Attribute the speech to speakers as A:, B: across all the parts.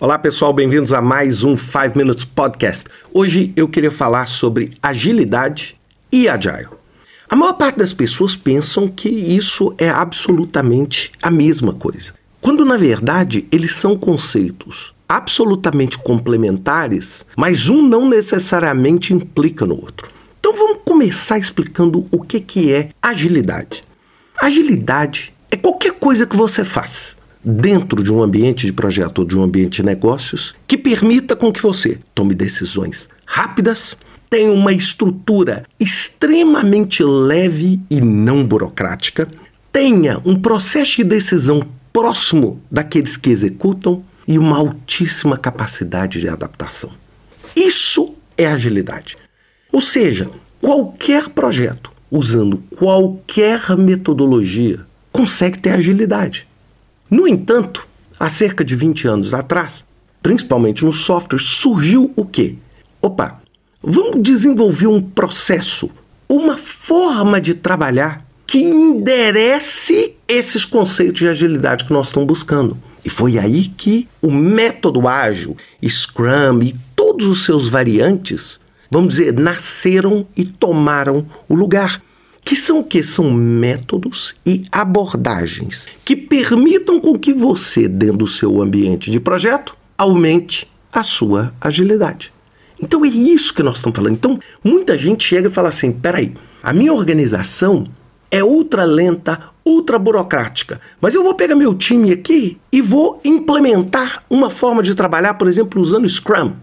A: Olá pessoal, bem-vindos a mais um 5 Minutes Podcast. Hoje eu queria falar sobre agilidade e agile. A maior parte das pessoas pensam que isso é absolutamente a mesma coisa, quando na verdade eles são conceitos absolutamente complementares, mas um não necessariamente implica no outro. Então vamos começar explicando o que, que é agilidade. Agilidade é qualquer coisa que você faz dentro de um ambiente de projeto ou de um ambiente de negócios que permita com que você tome decisões rápidas, tenha uma estrutura extremamente leve e não burocrática, tenha um processo de decisão próximo daqueles que executam e uma altíssima capacidade de adaptação. Isso é agilidade. Ou seja, qualquer projeto usando qualquer metodologia consegue ter agilidade. No entanto, há cerca de 20 anos atrás, principalmente no software, surgiu o quê? Opa, vamos desenvolver um processo, uma forma de trabalhar que enderece esses conceitos de agilidade que nós estamos buscando. E foi aí que o método ágil, Scrum e todos os seus variantes, vamos dizer, nasceram e tomaram o lugar que são o que? São métodos e abordagens que permitam com que você, dentro do seu ambiente de projeto, aumente a sua agilidade. Então é isso que nós estamos falando. Então, muita gente chega e fala assim: peraí, a minha organização é ultra lenta, ultra burocrática, mas eu vou pegar meu time aqui e vou implementar uma forma de trabalhar, por exemplo, usando Scrum.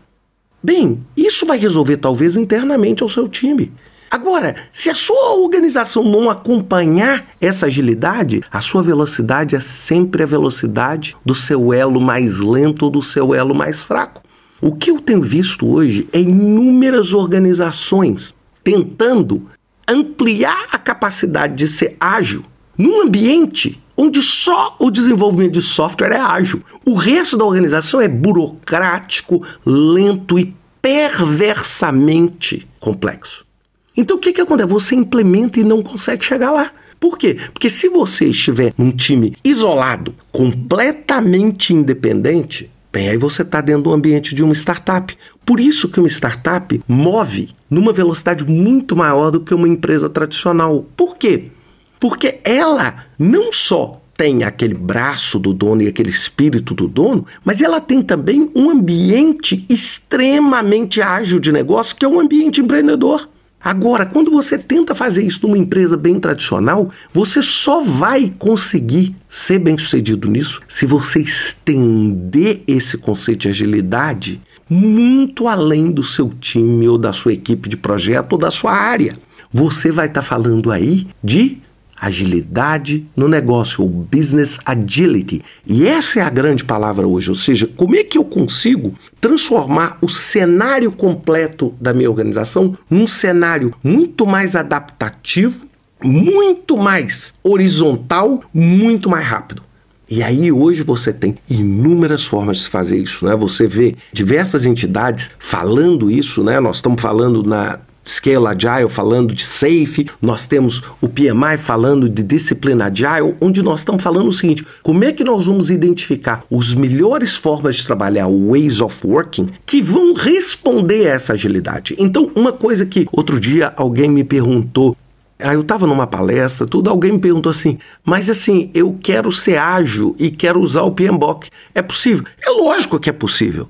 A: Bem, isso vai resolver talvez internamente ao seu time. Agora, se a sua organização não acompanhar essa agilidade, a sua velocidade é sempre a velocidade do seu elo mais lento ou do seu elo mais fraco. O que eu tenho visto hoje é inúmeras organizações tentando ampliar a capacidade de ser ágil num ambiente onde só o desenvolvimento de software é ágil. O resto da organização é burocrático, lento e perversamente complexo. Então o que, que acontece? Você implementa e não consegue chegar lá. Por quê? Porque se você estiver num time isolado, completamente independente, bem, aí você está dentro do ambiente de uma startup. Por isso que uma startup move numa velocidade muito maior do que uma empresa tradicional. Por quê? Porque ela não só tem aquele braço do dono e aquele espírito do dono, mas ela tem também um ambiente extremamente ágil de negócio, que é um ambiente empreendedor. Agora, quando você tenta fazer isso numa empresa bem tradicional, você só vai conseguir ser bem sucedido nisso se você estender esse conceito de agilidade muito além do seu time ou da sua equipe de projeto ou da sua área. Você vai estar tá falando aí de agilidade no negócio, o business agility. E essa é a grande palavra hoje, ou seja, como é que eu consigo transformar o cenário completo da minha organização num cenário muito mais adaptativo, muito mais horizontal, muito mais rápido. E aí hoje você tem inúmeras formas de fazer isso, né? Você vê diversas entidades falando isso, né? Nós estamos falando na Scale Agile falando de Safe, nós temos o PMI falando de Disciplina Agile, onde nós estamos falando o seguinte: como é que nós vamos identificar os melhores formas de trabalhar, ways of working, que vão responder a essa agilidade? Então, uma coisa que outro dia alguém me perguntou Aí eu estava numa palestra, tudo, alguém me perguntou assim, mas assim, eu quero ser ágil e quero usar o PMBOK. É possível? É lógico que é possível.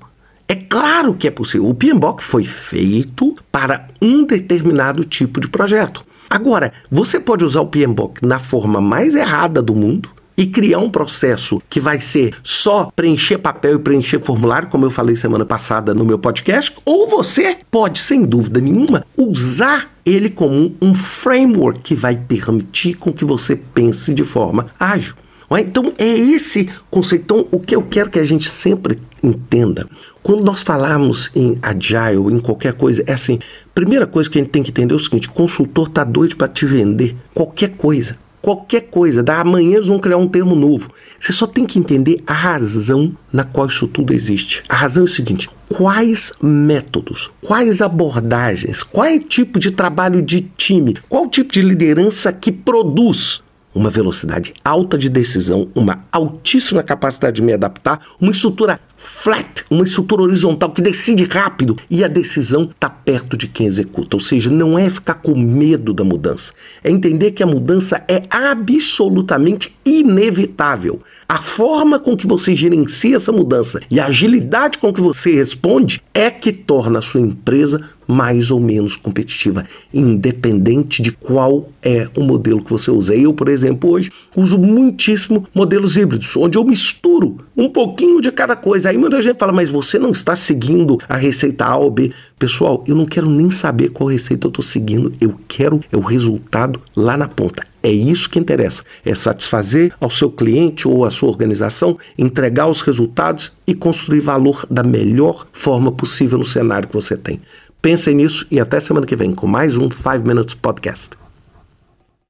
A: É claro que é possível. O PMBOK foi feito para um determinado tipo de projeto. Agora, você pode usar o PMBOK na forma mais errada do mundo e criar um processo que vai ser só preencher papel e preencher formulário, como eu falei semana passada no meu podcast, ou você pode, sem dúvida nenhuma, usar ele como um framework que vai permitir com que você pense de forma ágil. Então é esse conceito. Então, o que eu quero que a gente sempre entenda, quando nós falamos em agile, em qualquer coisa, é assim: primeira coisa que a gente tem que entender é o seguinte: consultor está doido para te vender qualquer coisa. Qualquer coisa, da amanhã eles vão criar um termo novo. Você só tem que entender a razão na qual isso tudo existe. A razão é o seguinte: quais métodos, quais abordagens, qual é tipo de trabalho de time, qual tipo de liderança que produz uma velocidade alta de decisão, uma altíssima capacidade de me adaptar, uma estrutura flat, uma estrutura horizontal que decide rápido e a decisão está perto de quem executa. Ou seja, não é ficar com medo da mudança, é entender que a mudança é absolutamente inevitável. A forma com que você gerencia essa mudança e a agilidade com que você responde é que torna a sua empresa mais ou menos competitiva, independente de qual é o modelo que você usa. Eu, por exemplo, hoje uso muitíssimo modelos híbridos, onde eu misturo um pouquinho de cada coisa. Aí muita gente fala, mas você não está seguindo a receita A ou B. Pessoal, eu não quero nem saber qual receita eu estou seguindo, eu quero é o resultado lá na ponta. É isso que interessa, é satisfazer ao seu cliente ou à sua organização, entregar os resultados e construir valor da melhor forma possível no cenário que você tem. Pensem nisso e até semana que vem com mais um 5 Minutes Podcast.